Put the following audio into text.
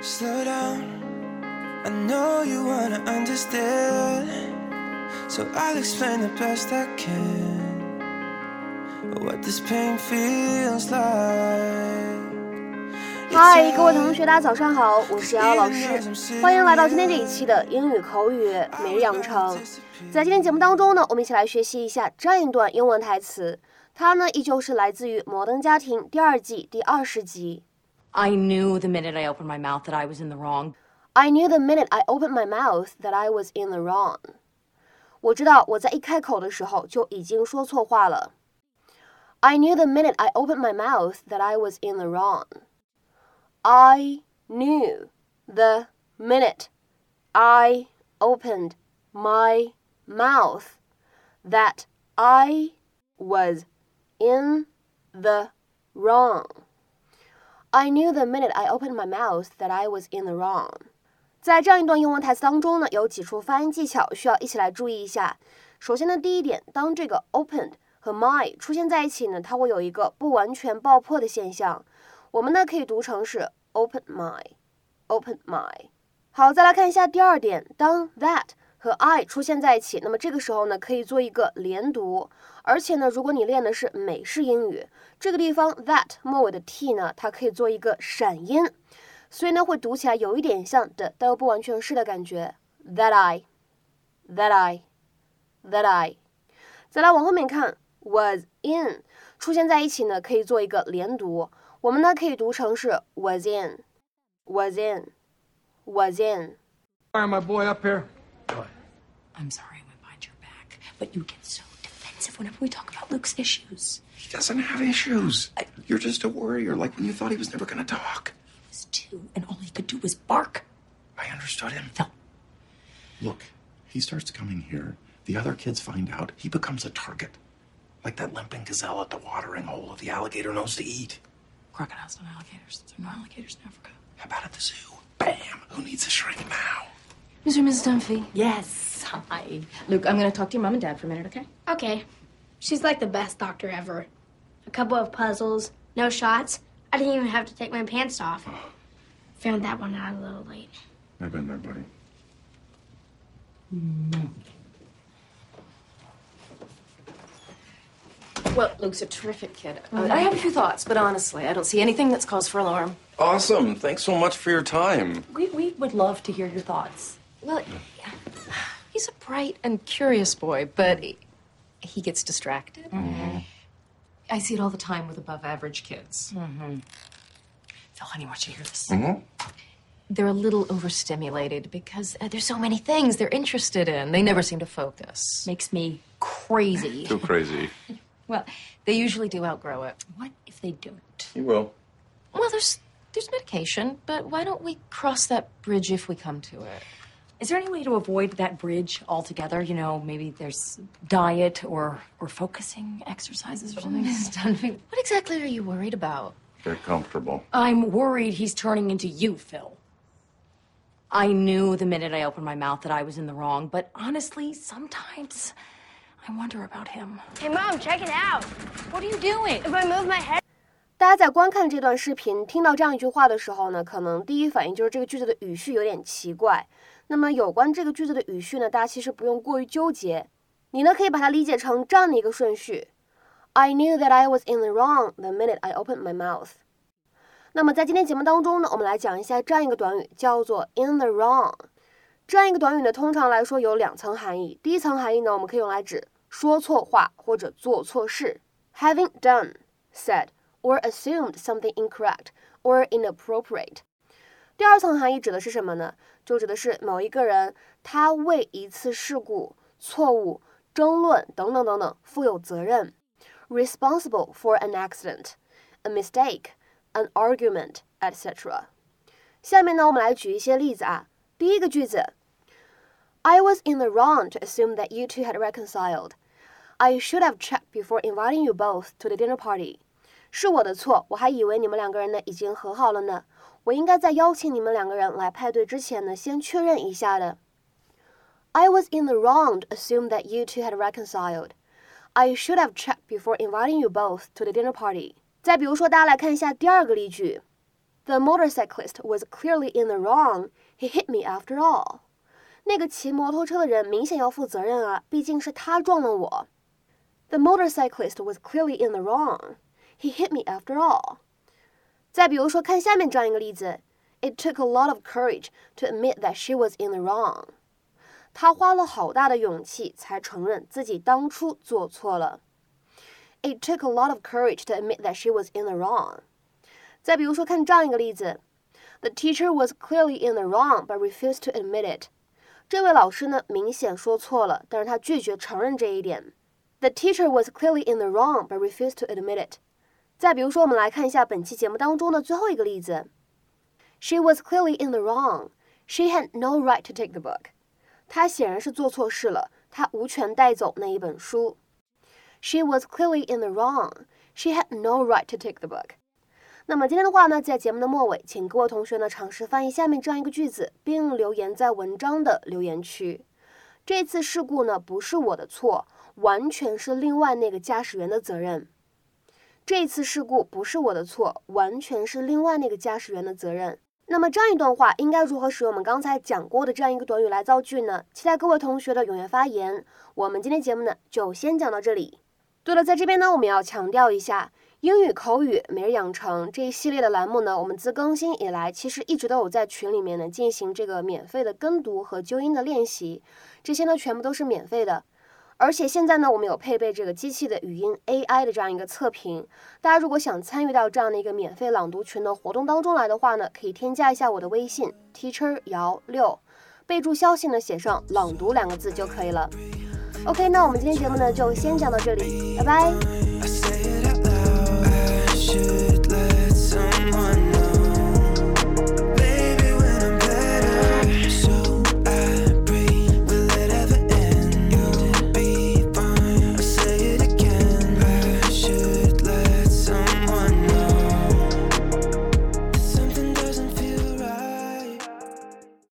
Slow down. I know you wanna understand. So I'll explain the best I can. What this pain feels like. 嗨，各位同学，大家早上好，我是瑶瑶老师，欢迎来到今天这一期的英语口语每日养成。在今天节目当中呢，我们一起来学习一下这样一段英文台词，它呢依旧是来自于《摩登家庭》第二季第二十集。I knew the minute I opened my mouth that I was in the wrong. I knew the minute I opened my mouth that I was in the wrong。我知道我在一开口的时候就已经说错话了。I knew the minute I opened my mouth that I was in the wrong. I knew the minute I opened my mouth that I was in the wrong. I knew the minute I opened my mouth that I was in the wrong. 在这样一段英文台词当中呢，有几处发音技巧需要一起来注意一下。首先呢，第一点，当这个 opened 和 my 出现在一起呢，它会有一个不完全爆破的现象。我们呢可以读成是 open my，open my。好，再来看一下第二点，当 that 和 I 出现在一起，那么这个时候呢可以做一个连读，而且呢，如果你练的是美式英语，这个地方 that 末尾的 t 呢，它可以做一个闪音，所以呢会读起来有一点像的，但又不完全是的感觉。That I，that I，that I。再来往后面看，was in 出现在一起呢，可以做一个连读，我们呢可以读成是 was in，was in，was in。are my boy up here. I'm sorry I went behind your back, but you get so defensive whenever we talk about Luke's issues. He doesn't have issues. You're just a worrier, like when you thought he was never gonna talk. He was two, and all he could do was bark. I understood him. Phil, Look, he starts coming here. The other kids find out. He becomes a target. Like that limping gazelle at the watering hole of the alligator knows to eat. crocodiles, don't alligators. There are no alligators in Africa. How about at the zoo? Bam! Who needs a shrink now? Mr. and Mrs. Dunphy. Yes. Hi. Luke, I'm going to talk to your mom and dad for a minute, okay? Okay. She's like the best doctor ever. A couple of puzzles, no shots. I didn't even have to take my pants off. Found that one out a little late. I've been there, buddy. Well, Luke's a terrific kid. Uh, I have a few thoughts, but honestly, I don't see anything that's cause for alarm. Awesome. Thanks so much for your time. We, we would love to hear your thoughts. Well, he's a bright and curious boy, but he, he gets distracted. I see it all the time with above average kids. Mm-hmm. Phil, honey, I want you to hear this. They're a little overstimulated because uh, there's so many things they're interested in. They never seem to focus. Makes me crazy. Too crazy. well, they usually do outgrow it. What if they don't? You will. Well, there's there's medication, but why don't we cross that bridge if we come to it? Is there any way to avoid that bridge altogether? You know, maybe there's diet or or focusing exercises or something. Miss Dunphy, what exactly are you worried about? Get comfortable. I'm worried he's turning into you, Phil. I knew the minute I opened my mouth that I was in the wrong, but honestly, sometimes I wonder about him. Hey, Mom, check it out. What are you doing? If I move my head, 大家在观看这段视频，听到这样一句话的时候呢，可能第一反应就是这个句子的语序有点奇怪。 那么有关这个句子的语序呢，大家其实不用过于纠结，你呢可以把它理解成这样的一个顺序：I knew that I was in the wrong the minute I opened my mouth。那么在今天节目当中呢，我们来讲一下这样一个短语，叫做 in the wrong。这样一个短语呢，通常来说有两层含义。第一层含义呢，我们可以用来指说错话或者做错事，having done, said or assumed something incorrect or inappropriate。第二层含义指的是什么呢？就指的是某一个人他为一次事故、错误、争论等等等等负有责任，responsible for an accident, a mistake, an argument, etc. 下面呢，我们来举一些例子啊。第一个句子，I was in the wrong to assume that you two had reconciled. I should have checked before inviting you both to the dinner party. 是我的错，我还以为你们两个人呢已经和好了呢。我应该在邀请你们两个人来派对之前呢，先确认一下的。I was in the wrong to assume that you two had reconciled. I should have checked before inviting you both to the dinner party. 再比如说，大家来看一下第二个例句 The motorcyclist was clearly in the wrong. He hit me after all. 那个骑摩托车的人明显要负责任啊，毕竟是他撞了我。The motorcyclist was clearly in the wrong. He hit me after all. 再比如说，看下面这样一个例子：It took a lot of courage to admit that she was in the wrong. 她花了好大的勇气才承认自己当初做错了。It took a lot of courage to admit that she was in the wrong. 再比如说，看这样一个例子：The teacher was clearly in the wrong, but refused to admit it. 这位老师呢，明显说错了，但是他拒绝承认这一点。The teacher was clearly in the wrong, but refused to admit it. 再比如说，我们来看一下本期节目当中的最后一个例子：She was clearly in the wrong. She had no right to take the book. 她显然是做错事了，她无权带走那一本书。She was clearly in the wrong. She had no right to take the book. 那么今天的话呢，在节目的末尾，请各位同学呢尝试翻译下面这样一个句子，并留言在文章的留言区。这次事故呢不是我的错，完全是另外那个驾驶员的责任。这次事故不是我的错，完全是另外那个驾驶员的责任。那么这样一段话应该如何使用我们刚才讲过的这样一个短语来造句呢？期待各位同学的踊跃发言。我们今天节目呢就先讲到这里。对了，在这边呢我们要强调一下。英语口语每日养成这一系列的栏目呢，我们自更新以来，其实一直都有在群里面呢进行这个免费的跟读和纠音的练习，这些呢全部都是免费的。而且现在呢，我们有配备这个机器的语音 AI 的这样一个测评。大家如果想参与到这样的一个免费朗读群的活动当中来的话呢，可以添加一下我的微信 Teacher 姚六，备注消息呢写上朗读两个字就可以了。OK，那我们今天节目呢就先讲到这里，拜拜。should